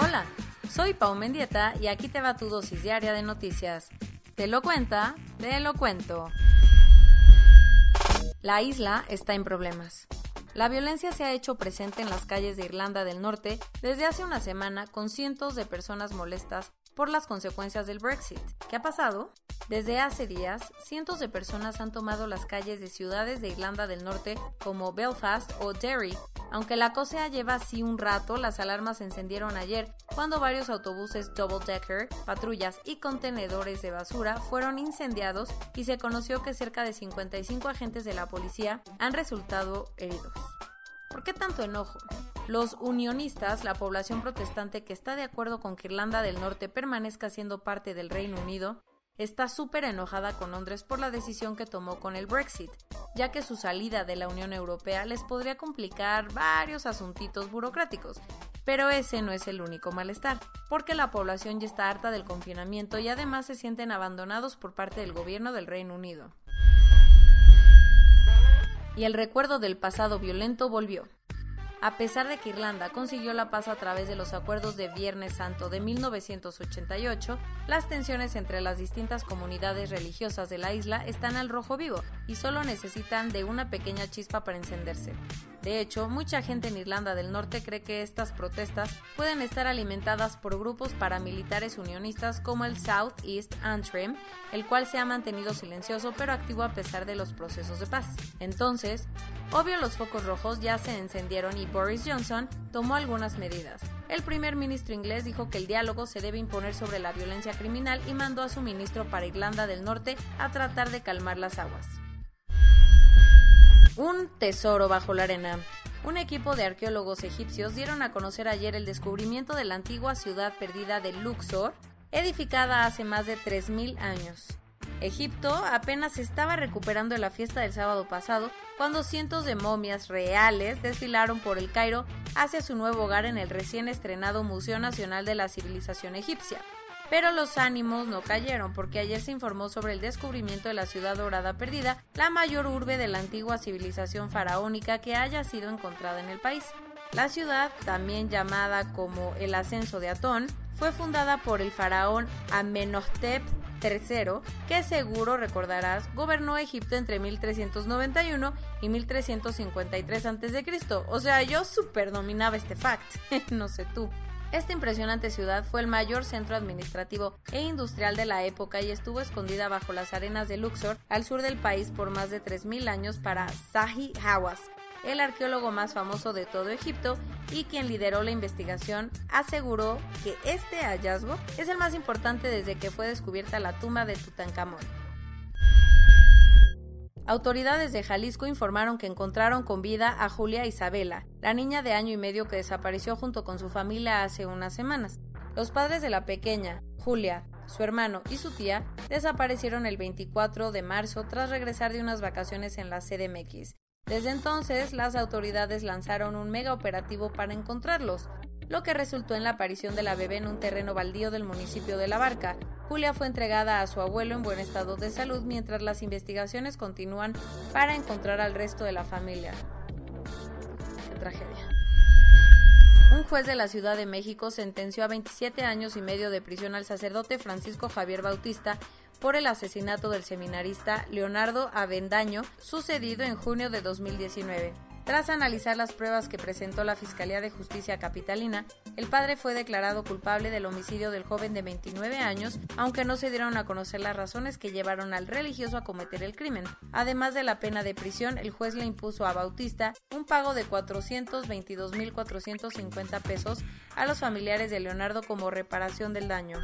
Hola, soy Pau Mendieta y aquí te va tu dosis diaria de noticias. Te lo cuenta, te lo cuento. La isla está en problemas. La violencia se ha hecho presente en las calles de Irlanda del Norte desde hace una semana con cientos de personas molestas por las consecuencias del Brexit. ¿Qué ha pasado? Desde hace días, cientos de personas han tomado las calles de ciudades de Irlanda del Norte como Belfast o Derry. Aunque la cosa lleva así un rato, las alarmas se encendieron ayer cuando varios autobuses double decker, patrullas y contenedores de basura fueron incendiados y se conoció que cerca de 55 agentes de la policía han resultado heridos. ¿Por qué tanto enojo? Los unionistas, la población protestante que está de acuerdo con que Irlanda del Norte permanezca siendo parte del Reino Unido, está súper enojada con Londres por la decisión que tomó con el Brexit, ya que su salida de la Unión Europea les podría complicar varios asuntitos burocráticos. Pero ese no es el único malestar, porque la población ya está harta del confinamiento y además se sienten abandonados por parte del gobierno del Reino Unido y el recuerdo del pasado violento volvió. A pesar de que Irlanda consiguió la paz a través de los acuerdos de Viernes Santo de 1988, las tensiones entre las distintas comunidades religiosas de la isla están al rojo vivo y solo necesitan de una pequeña chispa para encenderse. De hecho, mucha gente en Irlanda del Norte cree que estas protestas pueden estar alimentadas por grupos paramilitares unionistas como el South East Antrim, el cual se ha mantenido silencioso pero activo a pesar de los procesos de paz. Entonces, obvio los focos rojos ya se encendieron y Boris Johnson tomó algunas medidas. El primer ministro inglés dijo que el diálogo se debe imponer sobre la violencia criminal y mandó a su ministro para Irlanda del Norte a tratar de calmar las aguas. Un tesoro bajo la arena. Un equipo de arqueólogos egipcios dieron a conocer ayer el descubrimiento de la antigua ciudad perdida de Luxor, edificada hace más de 3.000 años. Egipto apenas estaba recuperando la fiesta del sábado pasado cuando cientos de momias reales desfilaron por el Cairo hacia su nuevo hogar en el recién estrenado Museo Nacional de la Civilización Egipcia. Pero los ánimos no cayeron porque ayer se informó sobre el descubrimiento de la ciudad dorada perdida, la mayor urbe de la antigua civilización faraónica que haya sido encontrada en el país. La ciudad, también llamada como el ascenso de Atón, fue fundada por el faraón Amenhotep III, que seguro recordarás gobernó Egipto entre 1391 y 1353 a.C. O sea, yo super dominaba este fact, no sé tú. Esta impresionante ciudad fue el mayor centro administrativo e industrial de la época y estuvo escondida bajo las arenas de Luxor, al sur del país, por más de 3.000 años para Zahi Hawass, el arqueólogo más famoso de todo Egipto y quien lideró la investigación, aseguró que este hallazgo es el más importante desde que fue descubierta la tumba de Tutankamón. Autoridades de Jalisco informaron que encontraron con vida a Julia Isabela, la niña de año y medio que desapareció junto con su familia hace unas semanas. Los padres de la pequeña, Julia, su hermano y su tía desaparecieron el 24 de marzo tras regresar de unas vacaciones en la CDMX. Desde entonces, las autoridades lanzaron un mega operativo para encontrarlos, lo que resultó en la aparición de la bebé en un terreno baldío del municipio de La Barca. Julia fue entregada a su abuelo en buen estado de salud mientras las investigaciones continúan para encontrar al resto de la familia. Qué tragedia. Un juez de la Ciudad de México sentenció a 27 años y medio de prisión al sacerdote Francisco Javier Bautista por el asesinato del seminarista Leonardo Avendaño sucedido en junio de 2019. Tras analizar las pruebas que presentó la Fiscalía de Justicia Capitalina, el padre fue declarado culpable del homicidio del joven de 29 años, aunque no se dieron a conocer las razones que llevaron al religioso a cometer el crimen. Además de la pena de prisión, el juez le impuso a Bautista un pago de 422.450 pesos a los familiares de Leonardo como reparación del daño.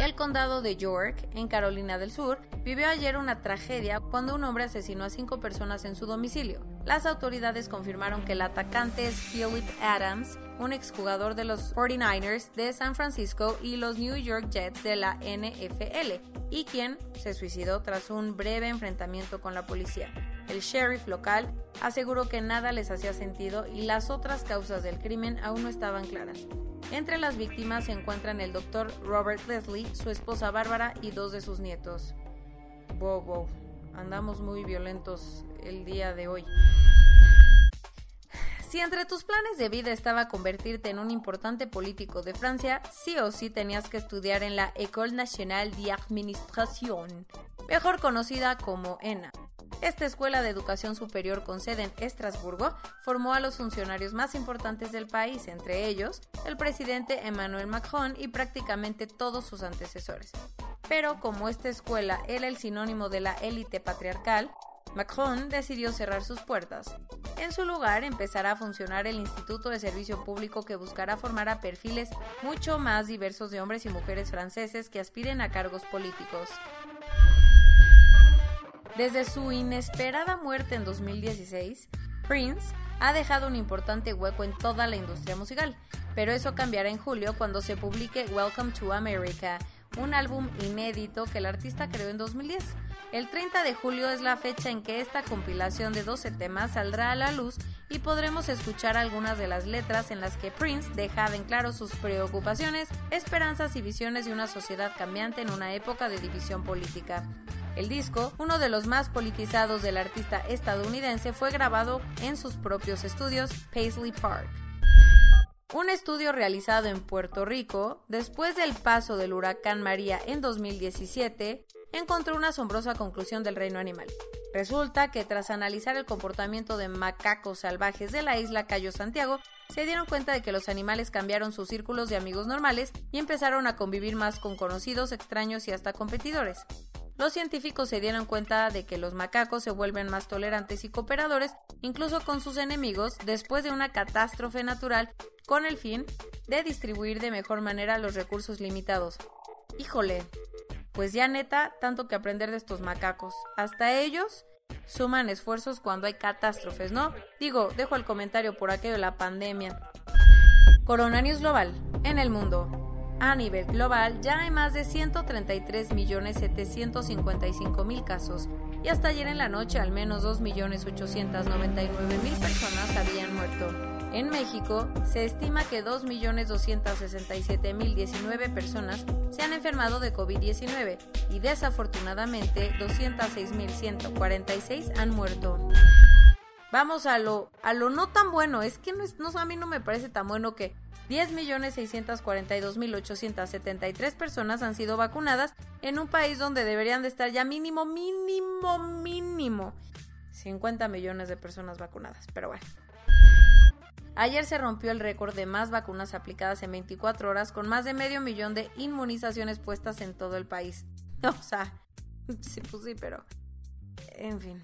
El condado de York, en Carolina del Sur, vivió ayer una tragedia cuando un hombre asesinó a cinco personas en su domicilio. Las autoridades confirmaron que el atacante es Philip Adams, un exjugador de los 49ers de San Francisco y los New York Jets de la NFL, y quien se suicidó tras un breve enfrentamiento con la policía. El sheriff local aseguró que nada les hacía sentido y las otras causas del crimen aún no estaban claras. Entre las víctimas se encuentran el doctor Robert Leslie, su esposa Bárbara y dos de sus nietos. Wow, andamos muy violentos el día de hoy. Si entre tus planes de vida estaba convertirte en un importante político de Francia, sí o sí tenías que estudiar en la École Nationale d'Administration, mejor conocida como ENA. Esta escuela de educación superior con sede en Estrasburgo formó a los funcionarios más importantes del país, entre ellos el presidente Emmanuel Macron y prácticamente todos sus antecesores. Pero como esta escuela era el sinónimo de la élite patriarcal, Macron decidió cerrar sus puertas. En su lugar empezará a funcionar el Instituto de Servicio Público que buscará formar a perfiles mucho más diversos de hombres y mujeres franceses que aspiren a cargos políticos. Desde su inesperada muerte en 2016, Prince ha dejado un importante hueco en toda la industria musical, pero eso cambiará en julio cuando se publique Welcome to America, un álbum inédito que el artista creó en 2010. El 30 de julio es la fecha en que esta compilación de 12 temas saldrá a la luz y podremos escuchar algunas de las letras en las que Prince deja en claro sus preocupaciones, esperanzas y visiones de una sociedad cambiante en una época de división política. El disco, uno de los más politizados del artista estadounidense, fue grabado en sus propios estudios Paisley Park. Un estudio realizado en Puerto Rico, después del paso del huracán María en 2017, encontró una asombrosa conclusión del reino animal. Resulta que tras analizar el comportamiento de macacos salvajes de la isla Cayo Santiago, se dieron cuenta de que los animales cambiaron sus círculos de amigos normales y empezaron a convivir más con conocidos, extraños y hasta competidores. Los científicos se dieron cuenta de que los macacos se vuelven más tolerantes y cooperadores, incluso con sus enemigos, después de una catástrofe natural, con el fin de distribuir de mejor manera los recursos limitados. Híjole, pues ya neta, tanto que aprender de estos macacos. Hasta ellos suman esfuerzos cuando hay catástrofes, ¿no? Digo, dejo el comentario por aquello de la pandemia. Coronavirus global en el mundo. A nivel global ya hay más de 133.755.000 casos y hasta ayer en la noche al menos 2.899.000 personas habían muerto. En México se estima que 2.267.019 personas se han enfermado de COVID-19 y desafortunadamente 206.146 han muerto. Vamos a lo, a lo no tan bueno, es que no, es, no a mí no me parece tan bueno que 10.642.873 personas han sido vacunadas en un país donde deberían de estar ya mínimo, mínimo, mínimo 50 millones de personas vacunadas. Pero bueno. Ayer se rompió el récord de más vacunas aplicadas en 24 horas con más de medio millón de inmunizaciones puestas en todo el país. O sea, sí, pues sí, pero... En fin.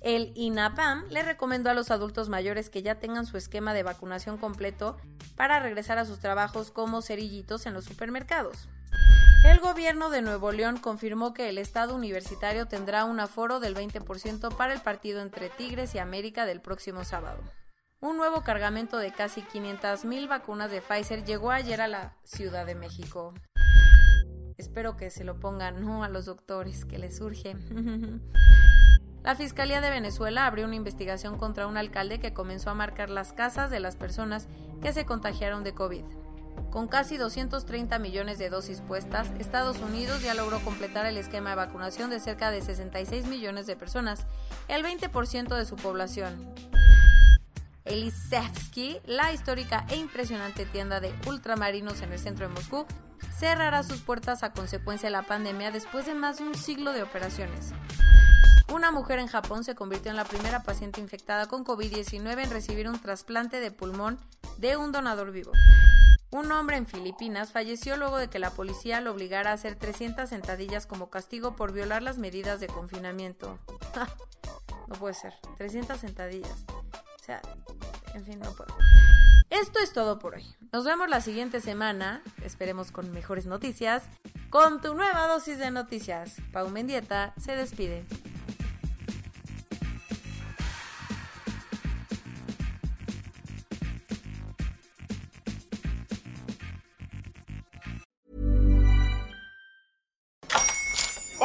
El INAPAM le recomendó a los adultos mayores que ya tengan su esquema de vacunación completo para regresar a sus trabajos como cerillitos en los supermercados. El gobierno de Nuevo León confirmó que el estado universitario tendrá un aforo del 20% para el partido entre Tigres y América del próximo sábado. Un nuevo cargamento de casi 500.000 vacunas de Pfizer llegó ayer a la Ciudad de México. Espero que se lo pongan no a los doctores que les surge. La Fiscalía de Venezuela abrió una investigación contra un alcalde que comenzó a marcar las casas de las personas que se contagiaron de COVID. Con casi 230 millones de dosis puestas, Estados Unidos ya logró completar el esquema de vacunación de cerca de 66 millones de personas, el 20% de su población. Elisevsky, la histórica e impresionante tienda de ultramarinos en el centro de Moscú, cerrará sus puertas a consecuencia de la pandemia después de más de un siglo de operaciones. Una mujer en Japón se convirtió en la primera paciente infectada con COVID-19 en recibir un trasplante de pulmón de un donador vivo. Un hombre en Filipinas falleció luego de que la policía lo obligara a hacer 300 sentadillas como castigo por violar las medidas de confinamiento. no puede ser, 300 sentadillas. O sea, en fin, no puedo. Esto es todo por hoy. Nos vemos la siguiente semana, esperemos con mejores noticias, con tu nueva dosis de noticias. Pau Mendieta se despide.